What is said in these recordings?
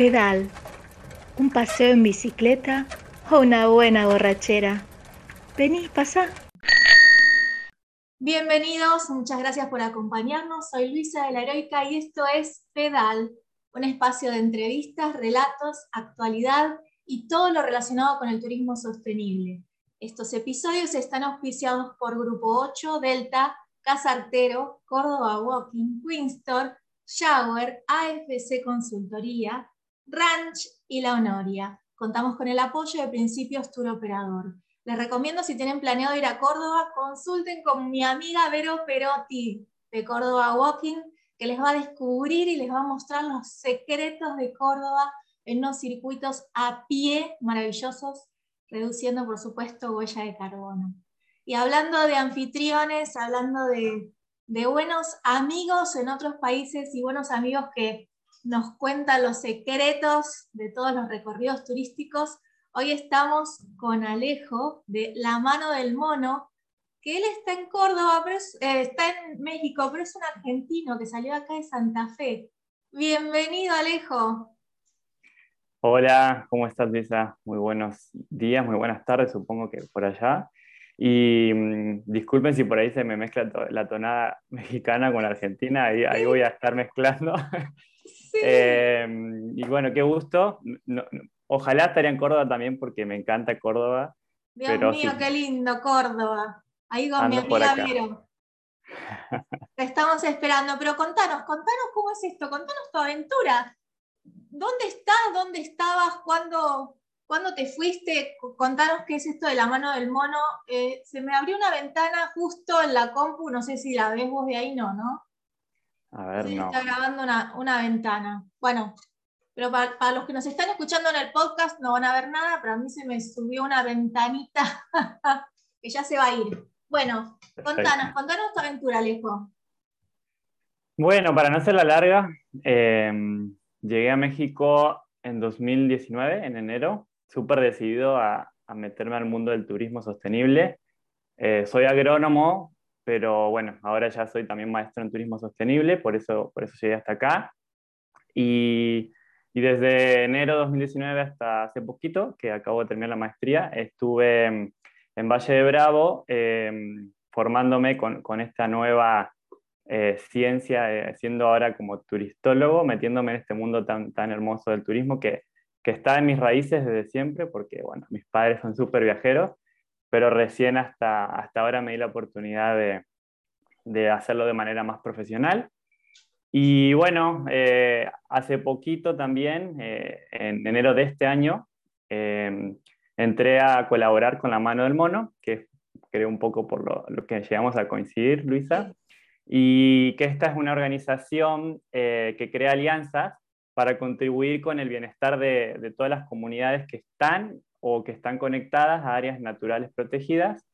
pedal, un paseo en bicicleta o una buena borrachera. Vení, pasa. Bienvenidos, muchas gracias por acompañarnos. Soy Luisa de la Heroica y esto es Pedal, un espacio de entrevistas, relatos, actualidad y todo lo relacionado con el turismo sostenible. Estos episodios están auspiciados por Grupo 8, Delta, Casartero, Córdoba Walking, Winstor, Shower, AFC Consultoría, Ranch y La Honoria. Contamos con el apoyo de Principios Tour Operador. Les recomiendo si tienen planeado ir a Córdoba, consulten con mi amiga Vero Perotti de Córdoba Walking, que les va a descubrir y les va a mostrar los secretos de Córdoba en unos circuitos a pie maravillosos, reduciendo por supuesto huella de carbono. Y hablando de anfitriones, hablando de, de buenos amigos en otros países y buenos amigos que nos cuentan los secretos de todos los recorridos turísticos. Hoy estamos con Alejo de La Mano del Mono, que él está en Córdoba, pero eh, está en México, pero es un argentino que salió acá de Santa Fe. Bienvenido, Alejo. Hola, ¿cómo estás, Lisa? Muy buenos días, muy buenas tardes, supongo que por allá. Y mm, disculpen si por ahí se me mezcla la tonada mexicana con la argentina, ahí, ahí voy a estar mezclando. Em, y bueno, qué gusto. ojalá estaría en Córdoba también porque me encanta Córdoba. Dios mío, qué lindo Córdoba. Ahí con mi amiga Vero. Te estamos esperando, pero contanos, contanos cómo es esto, contanos tu aventura. ¿Dónde estás? ¿Dónde estabas? ¿Cuándo, ¿Cuándo te fuiste? Contanos qué es esto de la mano del mono. Eh, se me abrió una ventana justo en la compu, no sé si la ves vos de ahí, no, ¿no? A ver, no. Está grabando una, ventana. Bueno, pero para, los que nos están escuchando en el podcast no van a ver nada, pero a mí se me subió una ventanita que ya se va a ir. Bueno, contanos, contanos tu aventura, Alejo. Bueno, para no hacerla larga, em, llegué a México en 2019, en enero, súper decidido a, meterme al mundo del turismo sostenible. Eh, soy agrónomo, pero bueno, ahora ya soy también maestro en turismo sostenible, por eso, por eso llegué hasta acá. Y, y desde enero de 2019 hasta hace poquito, que acabo de terminar la maestría, estuve en, Valle de Bravo em, formándome con, con, esta nueva eh, ciencia, eh, siendo ahora como turistólogo, metiéndome en este mundo tan, tan hermoso del turismo que, que está en mis raíces desde siempre, porque bueno, mis padres son súper viajeros, pero recién hasta, hasta ahora me di la oportunidad de, de hacerlo de manera más profesional. Y bueno, eh, hace poquito también, eh, en enero de este año, em, entré a colaborar con La Mano del Mono, que creo un poco por lo, lo, que llegamos a coincidir, Luisa, y que esta es una organización eh, que crea alianzas para contribuir con el bienestar de, de, todas las comunidades que están o que están conectadas a áreas naturales protegidas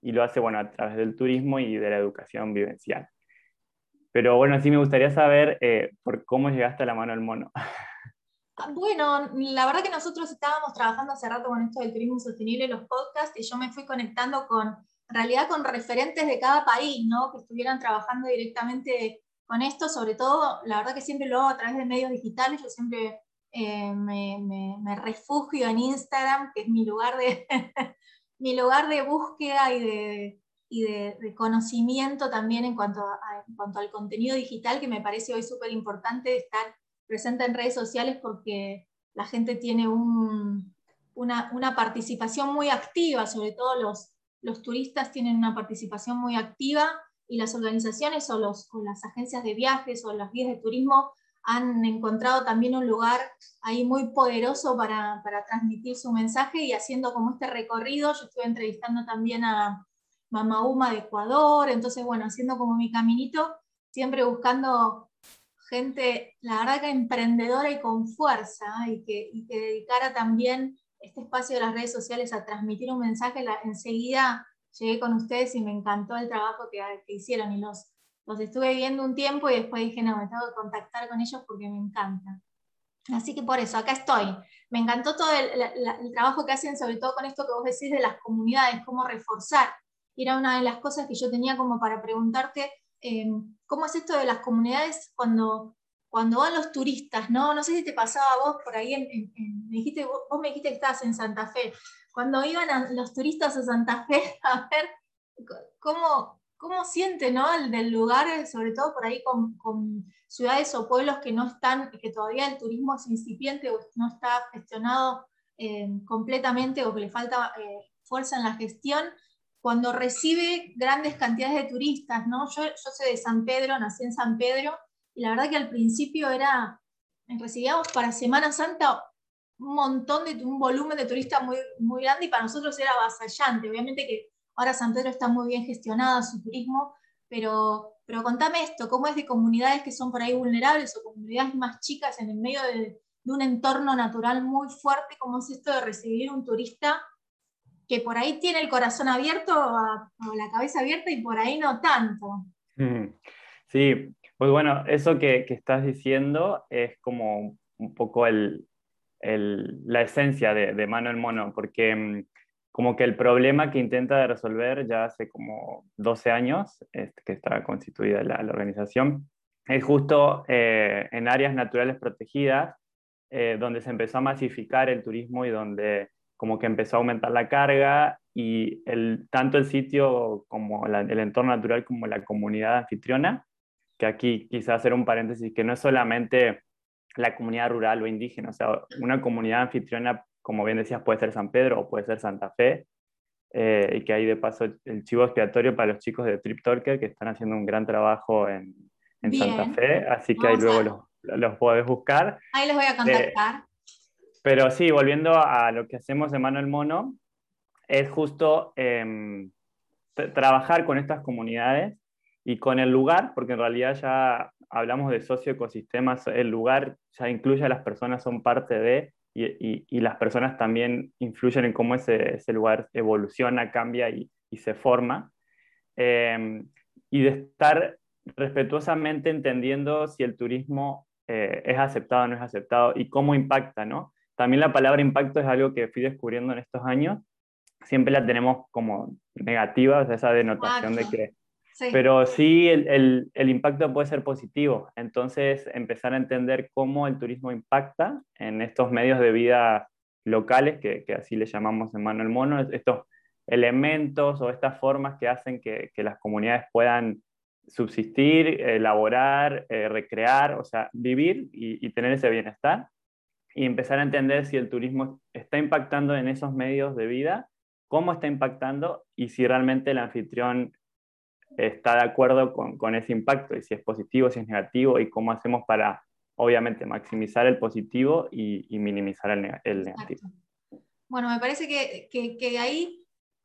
y lo hace bueno, a través del turismo y de la educación vivencial. Pero bueno, sí me gustaría saber eh, por cómo llegaste a la mano del mono. Ah, bueno, la verdad que nosotros estábamos trabajando hace rato con esto del turismo sostenible, los podcasts, y yo me fui conectando con, en realidad, con referentes de cada país, ¿no? Que estuvieran trabajando directamente con esto, sobre todo, la verdad que siempre lo hago a través de medios digitales, yo siempre eh, me, refugio en Instagram, que es mi lugar de, mi lugar de búsqueda y de, y de, conocimiento también en cuanto, en cuanto al contenido digital, que me parece hoy súper importante estar presente en redes sociales porque la gente tiene un, una, una, participación muy activa, sobre todo los, los turistas tienen una participación muy activa y las organizaciones o, los, o las agencias de viajes o las guías de turismo han encontrado también un lugar ahí muy poderoso para, para, transmitir su mensaje y haciendo como este recorrido. Yo estuve entrevistando también a Mama Uma de Ecuador, entonces bueno, haciendo como mi caminito, siempre buscando gente, la verdad que emprendedora y con fuerza, y que, y que dedicara también este espacio de las redes sociales a transmitir un mensaje. enseguida llegué con ustedes y me encantó el trabajo que, que hicieron y los los estuve viendo un tiempo y después dije, no, me tengo que contactar con ellos porque me encanta. Así que por eso, acá estoy. Me encantó todo el, trabajo que hacen, sobre todo con esto que vos decís de las comunidades, cómo reforzar. Era una de las cosas que yo tenía como para preguntarte, em, ¿cómo es esto de las comunidades cuando cuando van los turistas, ¿no? No sé si te pasaba a vos por ahí, me dijiste, vos, me dijiste que estabas en Santa Fe, cuando iban los turistas a Santa Fe a ver cómo, cómo siente, ¿no? El del lugar, sobre todo por ahí con, ciudades o pueblos que no están, que todavía el turismo es incipiente o no está gestionado eh, completamente o que le falta eh, fuerza en la gestión, cuando recibe grandes cantidades de turistas, ¿no? Yo, yo soy de San Pedro, nací en San Pedro, y la verdad que al principio era, recibíamos para Semana Santa un montón de, un volumen de turistas muy, muy grande y para nosotros era avasallante. Obviamente que ahora San Pedro está muy bien gestionado su turismo, pero, pero contame esto, ¿cómo es de comunidades que son por ahí vulnerables o comunidades más chicas en el medio de, un entorno natural muy fuerte? ¿Cómo es esto de recibir un turista que por ahí tiene el corazón abierto o la cabeza abierta y por ahí no tanto? Sí, pues bueno, eso que, estás diciendo es como un poco la esencia de, de, Mano en Mono, porque mm, como que el problema que intenta resolver ya hace como 12 años este, que está constituida la, organización, es justo eh, en áreas naturales protegidas, eh, donde se empezó a masificar el turismo y donde como que empezó a aumentar la carga y el, tanto el sitio como el entorno natural como la comunidad anfitriona que aquí quizás hacer un paréntesis, que no es solamente la comunidad rural o indígena, o sea, una comunidad anfitriona, como bien decías, puede ser San Pedro o puede ser Santa Fe, eh, y que hay de paso el chivo expiatorio para los chicos de Trip Talker que están haciendo un gran trabajo en, en Santa Fe, así que ahí luego los, los podés buscar. Ahí los voy a contactar. Eh, pero sí, volviendo a lo que hacemos de Mano el Mono, es justo em, trabajar con estas comunidades y con el lugar, porque en realidad ya hablamos de socioecosistemas, el lugar ya incluye a las personas, son parte de, y, y, las personas también influyen en cómo ese, ese lugar evoluciona, cambia y, y se forma. Em, y de estar respetuosamente entendiendo si el turismo eh, es aceptado o no es aceptado y cómo impacta, ¿no? También la palabra impacto es algo que fui descubriendo en estos años. Siempre la tenemos como negativa, esa denotación de que pero sí, el, el, impacto puede ser positivo. Entonces, empezar a entender cómo el turismo impacta en estos medios de vida locales, que, que así le llamamos en mano el mono, estos elementos o estas formas que hacen que, que las comunidades puedan subsistir, elaborar, eh, recrear, o sea, vivir y, y tener ese bienestar. Y empezar a entender si el turismo está impactando en esos medios de vida, cómo está impactando y si realmente el anfitrión está de acuerdo con, con, ese impacto y si es positivo, si es negativo y cómo hacemos para, obviamente, maximizar el positivo y, minimizar el, el negativo. Bueno, me parece que, que, que, ahí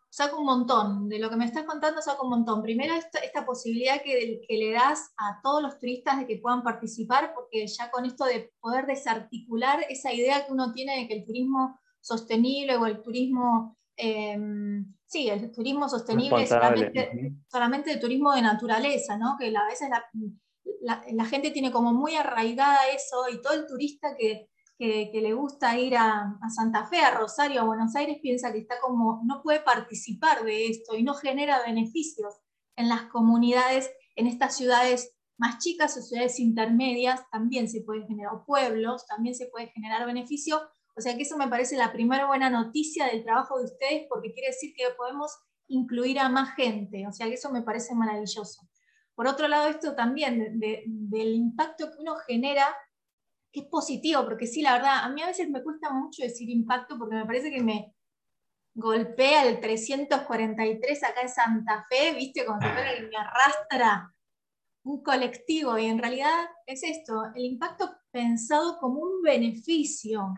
saco un montón, de lo que me estás contando saco un montón. Primero, esta, esta posibilidad que, que, le das a todos los turistas de que puedan participar, porque ya con esto de poder desarticular esa idea que uno tiene de que el turismo sostenible o el turismo Em, sí, el turismo sostenible solamente, solamente el turismo de naturaleza, ¿no? que a veces la, la, gente tiene como muy arraigada eso y todo el turista que, que, le gusta ir a, a, Santa Fe, a Rosario, a Buenos Aires, piensa que está como, no puede participar de esto y no genera beneficios en las comunidades, en estas ciudades más chicas o ciudades intermedias, también se puede generar, pueblos, también se puede generar beneficio o sea que eso me parece la primera buena noticia del trabajo de ustedes porque quiere decir que podemos incluir a más gente. O sea que eso me parece maravilloso. Por otro lado, esto también del impacto que uno genera, que es positivo, porque sí, la verdad, a mí a veces me cuesta mucho decir impacto porque me parece que me golpea el 343 acá en Santa Fe, viste, como si que me arrastra un colectivo y en realidad es esto, el impacto pensado como un beneficio,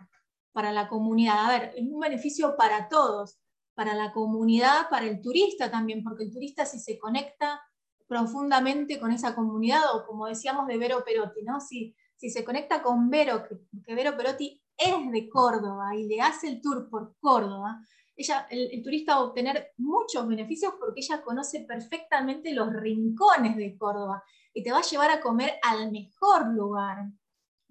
para la comunidad. A ver, es un beneficio para todos, para la comunidad, para el turista también, porque el turista si se conecta profundamente con esa comunidad, o como decíamos de Vero Perotti, ¿no? Si, si se conecta con Vero, que, Vero Perotti es de Córdoba y le hace el tour por Córdoba, ella, el, el, turista va a obtener muchos beneficios porque ella conoce perfectamente los rincones de Córdoba y te va a llevar a comer al mejor lugar,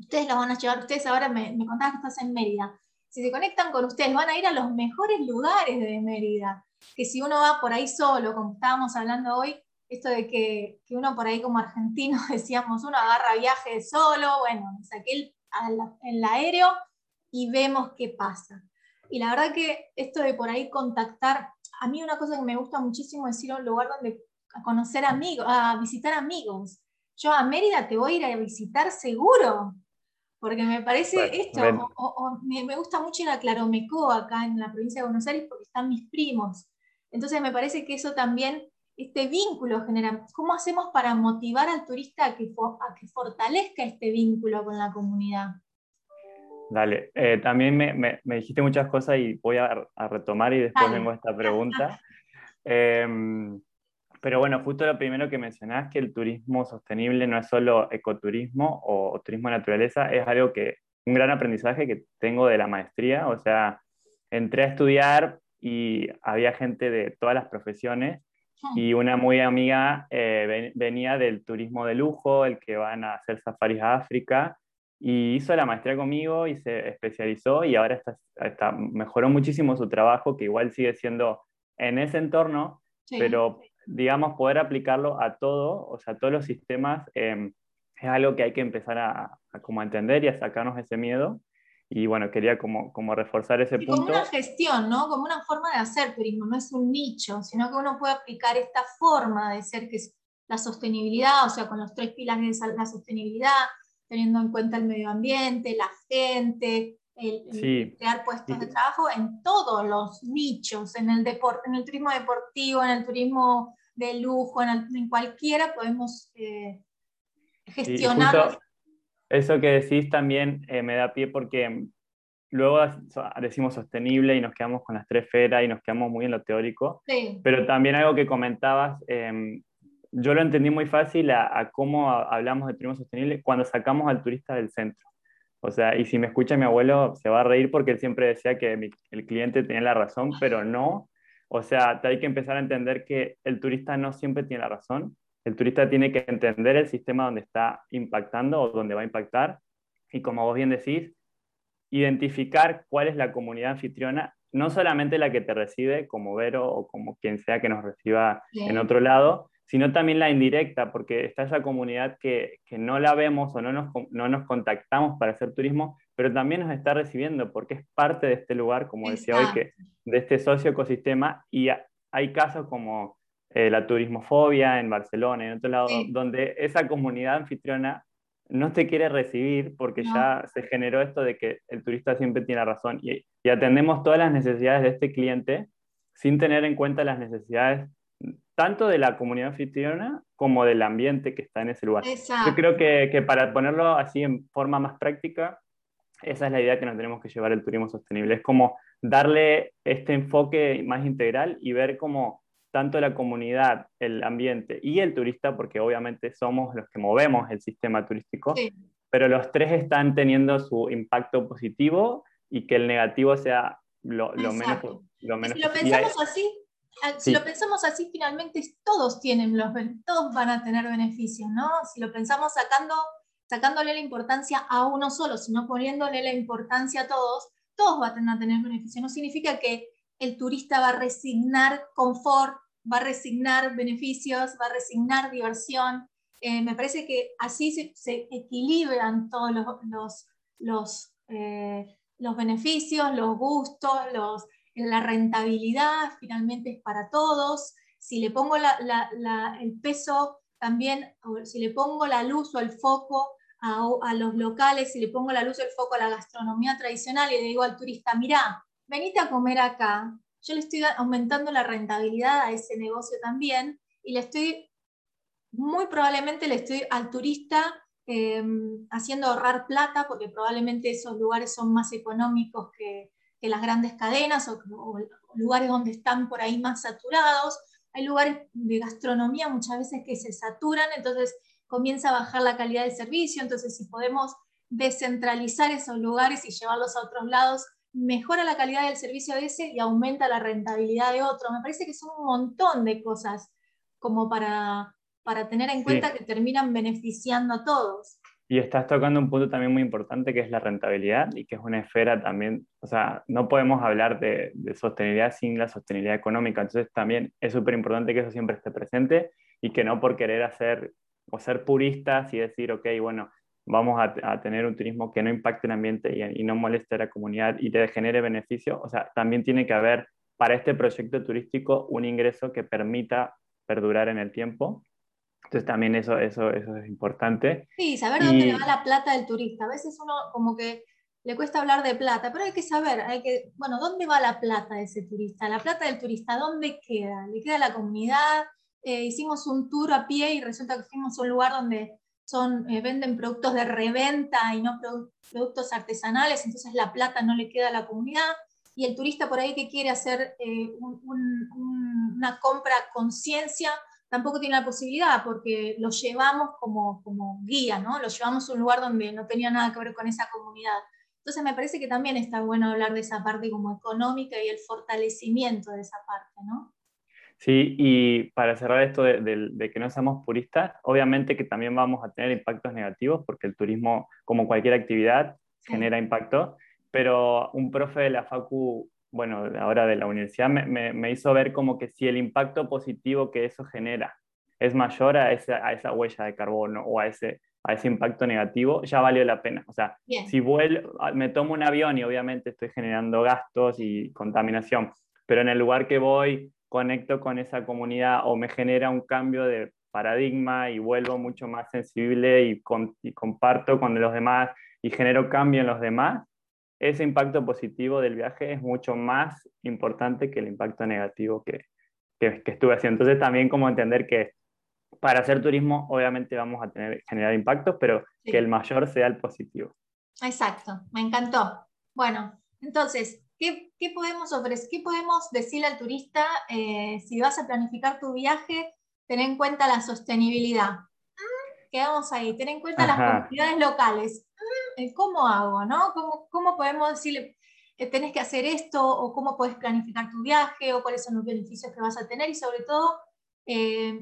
ustedes los van a llevar, ustedes ahora me, me que estás en Mérida, si se conectan con ustedes van a ir a los mejores lugares de Mérida, que si uno va por ahí solo, como estábamos hablando hoy, esto de que, uno por ahí como argentino decíamos, uno agarra viaje solo, bueno, saqué el, aéreo y vemos qué pasa. Y la verdad que esto de por ahí contactar, a mí una cosa que me gusta muchísimo es ir a un lugar donde a conocer amigos, a visitar amigos. Yo a Mérida te voy a ir a visitar seguro, porque me parece esto, me, gusta mucho ir a Claromecó, acá en la provincia de Buenos Aires, porque están mis primos. Entonces me parece que eso también, este vínculo genera, ¿cómo hacemos para motivar al turista a que, que fortalezca este vínculo con la comunidad? Dale, eh, también me, dijiste muchas cosas y voy a, retomar y después vengo a esta pregunta. Em, pero bueno, justo lo primero que mencionás, que el turismo sostenible no es solo ecoturismo o, turismo de naturaleza, es algo que, un gran aprendizaje que tengo de la maestría, o sea, entré a estudiar y había gente de todas las profesiones y una muy amiga eh, venía del turismo de lujo, el que van a hacer safaris a África, y hizo la maestría conmigo y se especializó y ahora está, está, mejoró muchísimo su trabajo, que igual sigue siendo en ese entorno, pero digamos, poder aplicarlo a todo, o sea, a todos los sistemas, em, es algo que hay que empezar a, como entender y a sacarnos ese miedo. Y bueno, quería como, como reforzar ese punto. Como una gestión, ¿no? Como una forma de hacer turismo, no es un nicho, sino que uno puede aplicar esta forma de ser que es la sostenibilidad, o sea, con los tres pilares de la sostenibilidad, teniendo en cuenta el medio ambiente, la gente, el, crear puestos de trabajo en todos los nichos, en el, deporte, en el turismo deportivo, en el turismo de lujo, en, cualquiera podemos eh, gestionar. Eso que decís también eh, me da pie porque luego decimos sostenible y nos quedamos con las tres esferas y nos quedamos muy en lo teórico, pero también algo que comentabas, em, yo lo entendí muy fácil a, cómo hablamos de turismo sostenible cuando sacamos al turista del centro. O sea, y si me escucha mi abuelo, se va a reír porque él siempre decía que el cliente tenía la razón, pero no. O sea, hay que empezar a entender que el turista no siempre tiene la razón. El turista tiene que entender el sistema donde está impactando o donde va a impactar. Y como vos bien decís, identificar cuál es la comunidad anfitriona, no solamente la que te recibe, como Vero o como quien sea que nos reciba en otro lado, sino también la indirecta, porque está esa comunidad que, que no la vemos o no nos, no nos, contactamos para hacer turismo, pero también nos está recibiendo porque es parte de este lugar, como decía hoy, que, de este socio-ecosistema, y hay casos como eh, la turismofobia en Barcelona, en otro lado, donde esa comunidad anfitriona no te quiere recibir porque ya se generó esto de que el turista siempre tiene razón y, y atendemos todas las necesidades de este cliente sin tener en cuenta las necesidades tanto de la comunidad anfitriona como del ambiente que está en ese lugar. Yo creo que, que, para ponerlo así en forma más práctica, esa es la idea que nos tenemos que llevar el turismo sostenible. Es como darle este enfoque más integral y ver cómo tanto la comunidad, el ambiente y el turista, porque obviamente somos los que movemos el sistema turístico, pero los tres están teniendo su impacto positivo y que el negativo sea lo, menos... Lo menos si lo pensamos así, Ah, si lo pensamos así, finalmente todos tienen los todos van a tener beneficios, ¿no? Si lo pensamos sacando, sacándole la importancia a uno solo, sino poniéndole la importancia a todos, todos van a tener beneficios. No significa que el turista va a resignar confort, va a resignar beneficios, va a resignar diversión. Eh, me parece que así se, equilibran todos los, los, los, eh, los beneficios, los gustos, los, la rentabilidad finalmente es para todos, si le pongo el peso también, si le pongo la luz o el foco a, los locales, si le pongo la luz o el foco a la gastronomía tradicional y le digo al turista, mira, venite a comer acá, yo le estoy aumentando la rentabilidad a ese negocio también y le estoy, muy probablemente le estoy al turista em, haciendo ahorrar plata, porque probablemente esos lugares son más económicos que, las grandes cadenas o, lugares donde están por ahí más saturados. Hay lugares de gastronomía muchas veces que se saturan, entonces comienza a bajar la calidad del servicio, entonces si podemos descentralizar esos lugares y llevarlos a otros lados, mejora la calidad del servicio de ese y aumenta la rentabilidad de otro. Me parece que son un montón de cosas como para, para tener en cuenta que terminan beneficiando a todos. Y estás tocando un punto también muy importante que es la rentabilidad y que es una esfera también, o sea, no podemos hablar de, sostenibilidad sin la sostenibilidad económica, entonces también es súper importante que eso siempre esté presente y que no por querer hacer o ser puristas y decir, ok, bueno, vamos a, tener un turismo que no impacte el ambiente y, no moleste a la comunidad y te genere beneficio. O sea, también tiene que haber para este proyecto turístico un ingreso que permita perdurar en el tiempo. Entonces también eso, eso, eso es importante. Sí, saber dónde le va la plata del turista. A veces uno como que le cuesta hablar de plata, pero hay que saber, hay que, bueno, ¿dónde va la plata de ese turista? La plata del turista, ¿dónde queda? ¿Le queda a la comunidad? Eh, hicimos un tour a pie y resulta que fuimos a un lugar donde son, eh, venden productos de reventa y no productos artesanales, entonces la plata no le queda a la comunidad. Y el turista por ahí que quiere hacer eh, una compra conciencia, tampoco tiene la posibilidad porque lo llevamos como, como guía, ¿no? Lo llevamos a un lugar donde no tenía nada que ver con esa comunidad. Entonces me parece que también está bueno hablar de esa parte como económica y el fortalecimiento de esa parte, ¿no? Sí, y para cerrar esto de, que no seamos puristas, obviamente que también vamos a tener impactos negativos porque el turismo, como cualquier actividad, genera impacto, pero un profe de la Facu, bueno, ahora de la universidad, me, me, hizo ver como que si el impacto positivo que eso genera es mayor a esa, a esa huella de carbono o a ese a ese impacto negativo, ya valió la pena. O sea, si vuelvo, ah, me tomo un avión y obviamente estoy generando gastos y contaminación, pero en el lugar que voy conecto con esa comunidad o me genera un cambio de paradigma y vuelvo mucho más sensible y, comparto con los demás y genero cambio en los demás, ese impacto positivo del viaje es mucho más importante que el impacto negativo que, que, que estuve haciendo. Entonces también como entender que para hacer turismo obviamente vamos a tener, generar impactos, pero que el mayor sea el positivo. Exacto, me encantó. Bueno, entonces, ¿qué, podemos ofrecer, qué podemos decirle al turista eh, si vas a planificar tu viaje? Ten en cuenta la sostenibilidad. Mm, quedamos ahí, ten en cuenta las comunidades locales. Mm, ¿Cómo hago? No? ¿Cómo, ¿Cómo podemos decirle, que tenés que hacer esto? ¿O cómo puedes planificar tu viaje? ¿O cuáles son los beneficios que vas a tener? Y sobre todo, eh,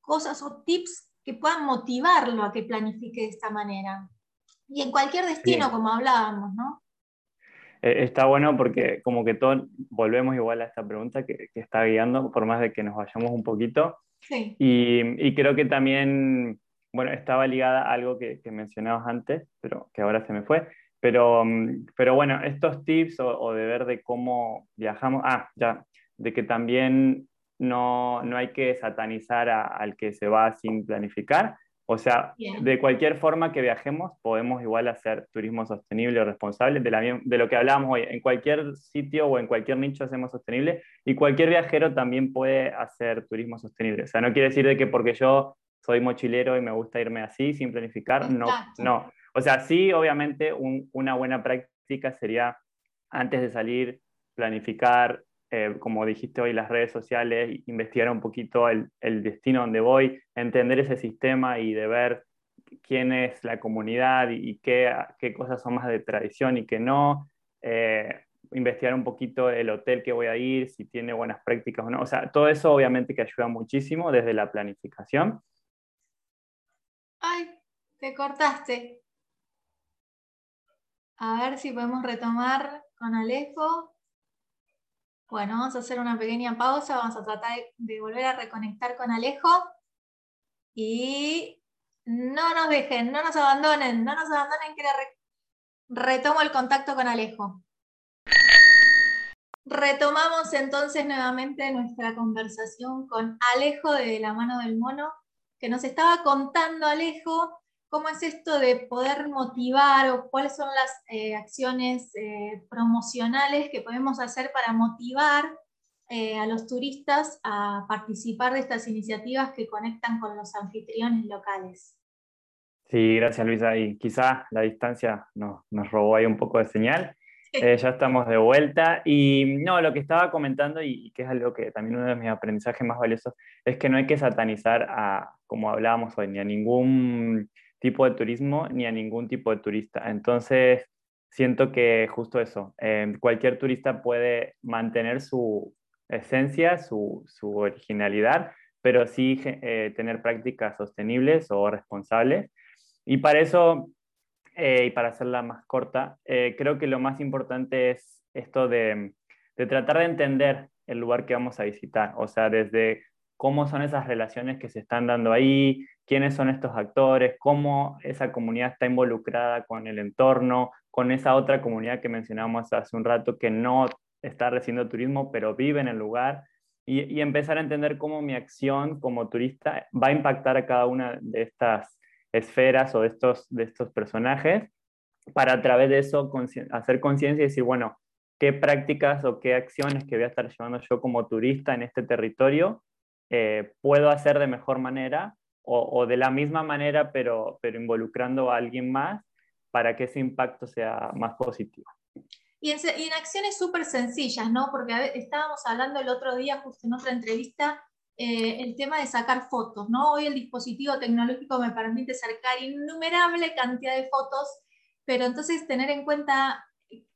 cosas o tips que puedan motivarlo a que planifique de esta manera. Y en cualquier destino, como hablábamos, ¿no? Eh, está bueno porque como que todos volvemos igual a esta pregunta que, está guiando, por más de que nos vayamos un poquito. Sí. Y, creo que también, bueno, estaba ligada a algo que, que, mencionabas antes, pero que ahora se me fue. Pero, mm, pero bueno, estos tips o, o de ver de cómo viajamos, ah, ya, de que también no, no hay que satanizar al que se va sin planificar. O sea, de cualquier forma que viajemos, podemos igual hacer turismo sostenible o responsable, de, de, lo que hablábamos hoy. En cualquier sitio o en cualquier nicho hacemos sostenible y cualquier viajero también puede hacer turismo sostenible. O sea, no quiere decir de que porque yo soy mochilero y me gusta irme así sin planificar, no, no. O sea, sí, obviamente una buena práctica sería antes de salir, planificar, eh, como dijiste hoy, las redes sociales, investigar un poquito el, destino donde voy, entender ese sistema y de ver quién es la comunidad y, qué, qué, cosas son más de tradición y qué no. Eh, investigar un poquito el hotel que voy a ir, si tiene buenas prácticas o no. O sea, todo eso obviamente que ayuda muchísimo desde la planificación. Te cortaste. A ver si podemos retomar con Alejo. Bueno, vamos a hacer una pequeña pausa, vamos a tratar de volver a reconectar con Alejo. Y no nos dejen, no nos abandonen, no nos abandonen que retomo el contacto con Alejo. Retomamos entonces nuevamente nuestra conversación con Alejo de la mano del mono, que nos estaba contando Alejo ¿Cómo es esto de poder motivar o cuáles son las eh, acciones eh, promocionales que podemos hacer para motivar eh, a los turistas a participar de estas iniciativas que conectan con los anfitriones locales? Sí, gracias Luisa. Y quizá la distancia nos, nos robó ahí un poco de señal. ya estamos de vuelta. Y no, lo que estaba comentando, y, que es algo que también uno de mis aprendizajes más valiosos, es que no hay que satanizar a, como hablábamos hoy, ni a ningún tipo de turismo ni a ningún tipo de turista. Entonces, siento que justo eso, em, cualquier turista puede mantener su esencia, su, originalidad, pero sí eh, tener prácticas sostenibles o responsables. Y para eso, eh, y para hacerla más corta, eh, creo que lo más importante es esto de, de tratar de entender el lugar que vamos a visitar, o sea, desde cómo son esas relaciones que se están dando ahí, quiénes son estos actores, cómo esa comunidad está involucrada con el entorno, con esa otra comunidad que mencionamos hace un rato que no está recibiendo turismo, pero vive en el lugar, y, empezar a entender cómo mi acción como turista va a impactar a cada una de estas esferas o de estos, de estos personajes, para a través de eso hacer conciencia y decir, bueno, qué prácticas o qué acciones que voy a estar llevando yo como turista en este territorio eh, puedo hacer de mejor manera o, de la misma manera, pero, pero involucrando a alguien más para que ese impacto sea más positivo. Y en, acciones súper sencillas, ¿no? Porque estábamos hablando el otro día, justo en otra entrevista, eh, el tema de sacar fotos, ¿no? Hoy el dispositivo tecnológico me permite sacar innumerable cantidad de fotos, pero entonces tener en cuenta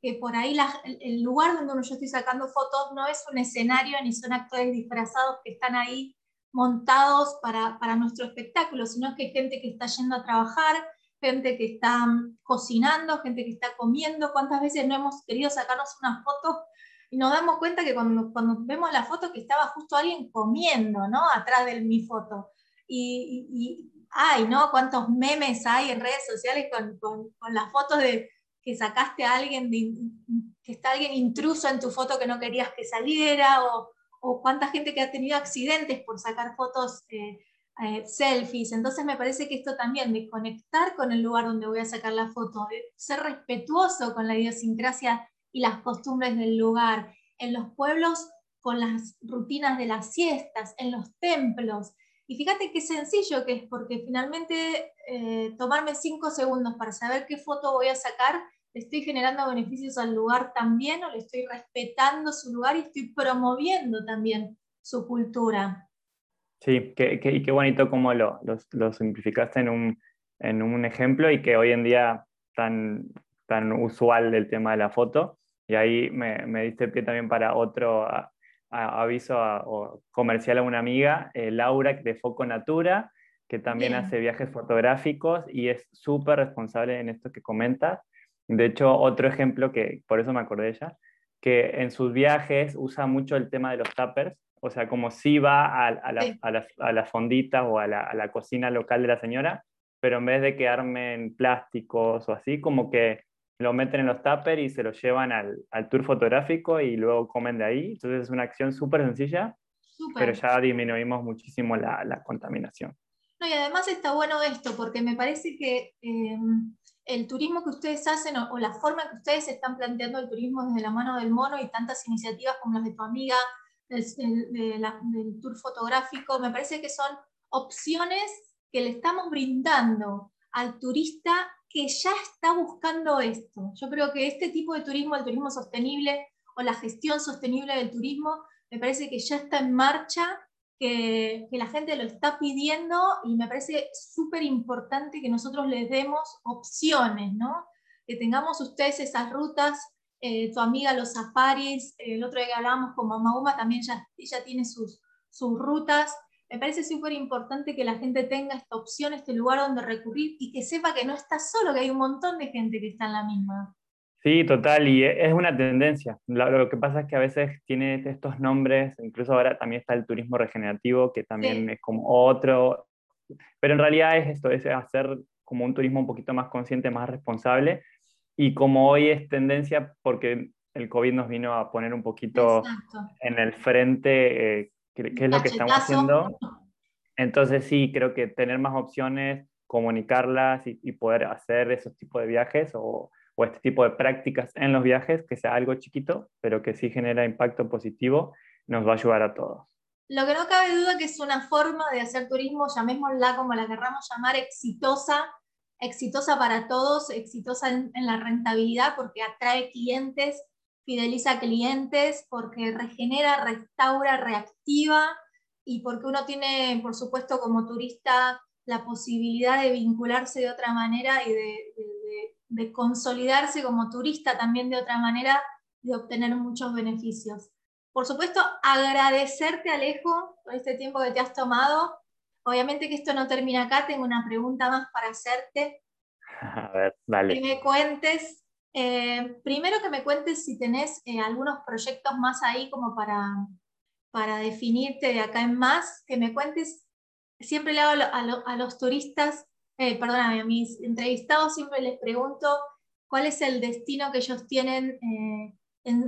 que por ahí el lugar donde yo estoy sacando fotos no es un escenario ni son actores disfrazados que están ahí montados para, para nuestro espectáculo, sino que hay gente que está yendo a trabajar, gente que está cocinando, gente que está comiendo. ¿Cuántas veces no hemos querido sacarnos una foto y nos damos cuenta que cuando, cuando vemos la foto que estaba justo alguien comiendo, ¿no? Atrás de mi foto. Y, y, hay, ¿no? Cuántos memes hay en redes sociales con, con, con las fotos de que sacaste a alguien, que está alguien intruso en tu foto que no querías que saliera, o, o cuánta gente que ha tenido accidentes por sacar fotos, eh, eh, selfies. Entonces me parece que esto también, de conectar con el lugar donde voy a sacar la foto, de ser respetuoso con la idiosincrasia y las costumbres del lugar, en los pueblos con las rutinas de las siestas, en los templos. Y fíjate qué sencillo que es, porque finalmente eh, tomarme cinco segundos para saber qué foto voy a sacar le estoy generando beneficios al lugar también o le estoy respetando su lugar y estoy promoviendo también su cultura. Sí, qué, qué, qué bonito cómo lo, lo, simplificaste en un, en un, ejemplo y que hoy en día tan, tan usual del tema de la foto. Y ahí me, me diste pie también para otro aviso o comercial a una amiga, eh, Laura de Foco Natura, que también hace viajes fotográficos y es súper responsable en esto que comentas de hecho, otro ejemplo que por eso me acordé de ella, que en sus viajes usa mucho el tema de los tuppers, o sea, como si va a, a, la, a, las, fonditas o a la, cocina local de la señora, pero en vez de quedarme en plásticos o así, como que lo meten en los tuppers y se lo llevan al, al, tour fotográfico y luego comen de ahí. Entonces es una acción súper sencilla, pero ya disminuimos muchísimo la, la, contaminación. No, y además está bueno esto, porque me parece que em, el turismo que ustedes hacen o, la forma que ustedes están planteando el turismo desde la mano del mono y tantas iniciativas como las de tu amiga, del, del tour fotográfico, me parece que son opciones que le estamos brindando al turista que ya está buscando esto. Yo creo que este tipo de turismo, el turismo sostenible o la gestión sostenible del turismo, me parece que ya está en marcha que, la gente lo está pidiendo y me parece súper importante que nosotros les demos opciones, ¿no? Que tengamos ustedes esas rutas, eh, tu amiga los safaris, el otro día que hablábamos con Mamá Uma también ya, ella tiene sus, sus rutas. Me parece súper importante que la gente tenga esta opción, este lugar donde recurrir y que sepa que no está solo, que hay un montón de gente que está en la misma. Sí, total, y e, es una tendencia. Lo, que pasa es que a veces tiene estos nombres, incluso ahora también está el turismo regenerativo, que también es como otro, pero en realidad es esto, es hacer como un turismo un poquito más consciente, más responsable, y como hoy es tendencia porque el COVID nos vino a poner un poquito en el frente eh, qué, es lo que estamos haciendo. Entonces sí, creo que tener más opciones, comunicarlas y, y poder hacer esos tipos de viajes o o este tipo de prácticas en los viajes, que sea algo chiquito, pero que sí genera impacto positivo, nos va a ayudar a todos. Lo que no cabe duda que es una forma de hacer turismo, llamémosla como la querramos llamar, exitosa, exitosa para todos, exitosa en, en la rentabilidad porque atrae clientes, fideliza clientes, porque regenera, restaura, reactiva y porque uno tiene, por supuesto, como turista la posibilidad de vincularse de otra manera y de, de consolidarse como turista también de otra manera, de obtener muchos beneficios. Por supuesto, agradecerte, Alejo, por este tiempo que te has tomado. Obviamente que esto no termina acá, tengo una pregunta más para hacerte. A ver, dale. Que me cuentes, eh, primero que me cuentes si tenés eh, algunos proyectos más ahí como para, para definirte de acá en más, que me cuentes, siempre le hago a, los turistas, eh, perdóname, a mis entrevistados siempre les pregunto cuál es el destino que ellos tienen eh,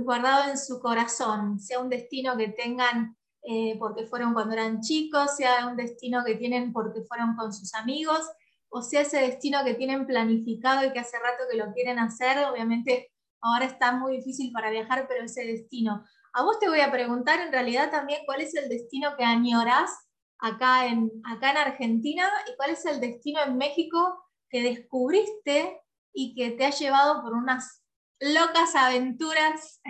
guardado en su corazón, sea un destino que tengan eh, porque fueron cuando eran chicos, sea un destino que tienen porque fueron con sus amigos, o sea ese destino que tienen planificado y que hace rato que lo quieren hacer, obviamente ahora está muy difícil para viajar, pero ese destino. A vos te voy a preguntar en realidad también cuál es el destino que añorás acá en, acá en Argentina y cuál es el destino en México que descubriste y que te ha llevado por unas locas aventuras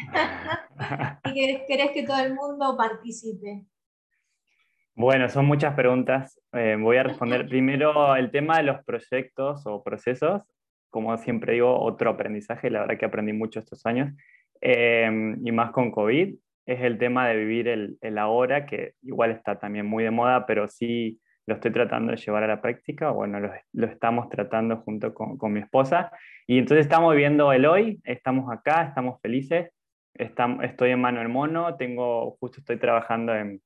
y que querés que todo el mundo participe? Bueno, son muchas preguntas. Eh, voy a responder primero el tema de los proyectos o procesos. Como siempre digo, otro aprendizaje, la verdad que aprendí mucho estos años, eh, y más con COVID, es el tema de vivir el, el ahora, que igual está también muy de moda, pero sí lo estoy tratando de llevar a la práctica, bueno, lo, estamos tratando junto con, con, mi esposa. Y entonces estamos viviendo el hoy, estamos acá, estamos felices, estamos, estoy en Mano el Mono, tengo, justo estoy trabajando en,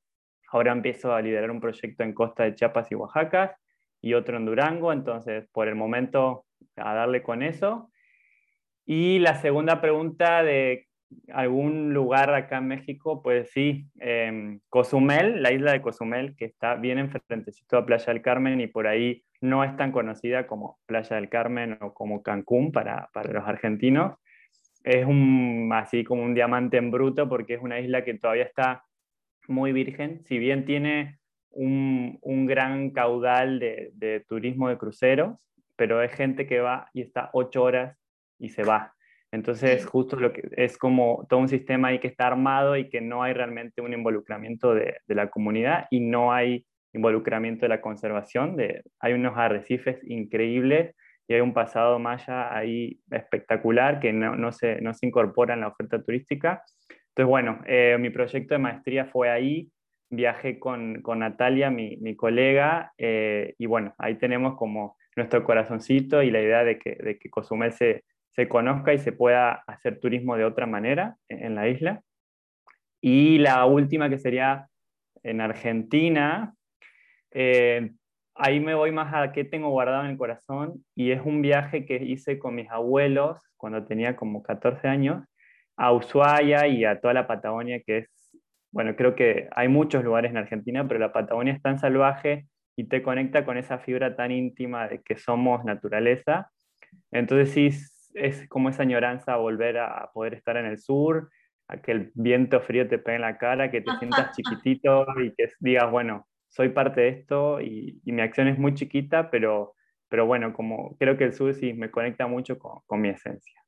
ahora empiezo a liderar un proyecto en Costa de Chiapas y Oaxaca y otro en Durango, entonces por el momento a darle con eso. Y la segunda pregunta de algún lugar acá en México, pues sí, eh, Cozumel, la isla de Cozumel, que está bien enfrentecito a Playa del Carmen y por ahí no es tan conocida como Playa del Carmen o como Cancún para, para los argentinos. Es un, así como un diamante en bruto porque es una isla que todavía está muy virgen, si bien tiene un, un gran caudal de, de turismo de cruceros, pero es gente que va y está ocho horas y se va. Entonces, justo lo que es como todo un sistema ahí que está armado y que no hay realmente un involucramiento de, la comunidad y no hay involucramiento de la conservación. De, hay unos arrecifes increíbles y hay un pasado maya ahí espectacular que no, se, no se incorpora en la oferta turística. Entonces, bueno, eh, mi proyecto de maestría fue ahí. Viajé con, con Natalia, mi, mi colega, eh, y bueno, ahí tenemos como nuestro corazoncito y la idea de que, de que Cozumel se, se conozca y se pueda hacer turismo de otra manera en la isla. Y la última que sería en Argentina, eh, ahí me voy más a qué tengo guardado en el corazón y es un viaje que hice con mis abuelos cuando tenía como 14 años a Ushuaia y a toda la Patagonia, que es, bueno, creo que hay muchos lugares en Argentina, pero la Patagonia es tan salvaje y te conecta con esa fibra tan íntima de que somos naturaleza. Entonces sí, es como esa añoranza a volver a poder estar en el sur, a que el viento frío te pegue en la cara, que te sientas chiquitito y que digas, bueno, soy parte de esto y, mi acción es muy chiquita, pero, pero bueno, como creo que el sur sí me conecta mucho con, con mi esencia.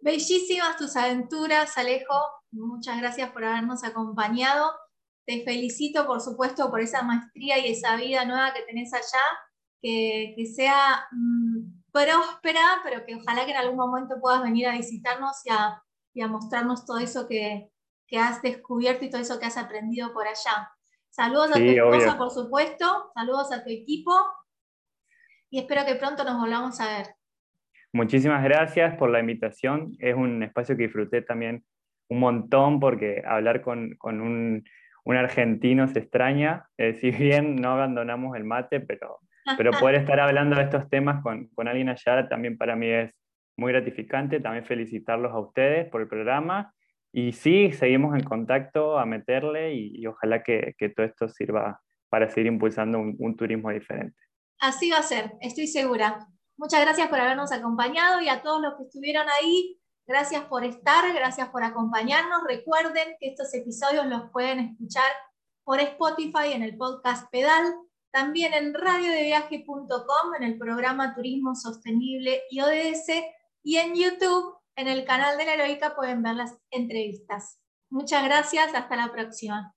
Bellísimas tus aventuras, Alejo. Muchas gracias por habernos acompañado. Te felicito, por supuesto, por esa maestría y esa vida nueva que tenés allá. Que, que sea mm, próspera, pero que ojalá que en algún momento puedas venir a visitarnos y a, y a mostrarnos todo eso que, que, has descubierto y todo eso que has aprendido por allá. Saludos a tu esposa, por supuesto, saludos a tu equipo y espero que pronto nos volvamos a ver. Muchísimas gracias por la invitación. Es un espacio que disfruté también un montón porque hablar con, con un, un, argentino se extraña. Eh, si bien no abandonamos el mate, pero pero poder estar hablando de estos temas con, con alguien allá también para mí es muy gratificante. También felicitarlos a ustedes por el programa. Y sí, seguimos en contacto a meterle y, ojalá que, que, todo esto sirva para seguir impulsando un, un turismo diferente. Así va a ser, estoy segura. Muchas gracias por habernos acompañado y a todos los que estuvieron ahí, gracias por estar, gracias por acompañarnos. Recuerden que estos episodios los pueden escuchar por Spotify en el podcast Pedal también en radiodeviaje.com, en el programa Turismo Sostenible y ODS, y en YouTube, en el canal de la Heroica, pueden ver las entrevistas. Muchas gracias, hasta la próxima.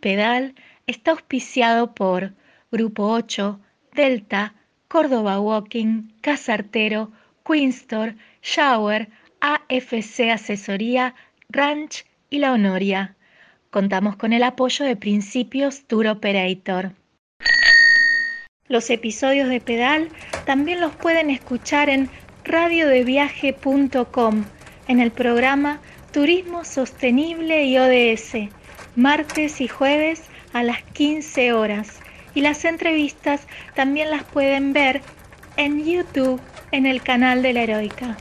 Pedal está auspiciado por Grupo 8, Delta, Córdoba Walking, Casartero, Queenstore, Shower, AFC Asesoría, Ranch y La Honoria. Contamos con el apoyo de Principios Tour Operator. Los episodios de Pedal también los pueden escuchar en radiodeviaje.com en el programa Turismo Sostenible y ODS, martes y jueves a las 15 horas. Y las entrevistas también las pueden ver en YouTube en el canal de la Heroica.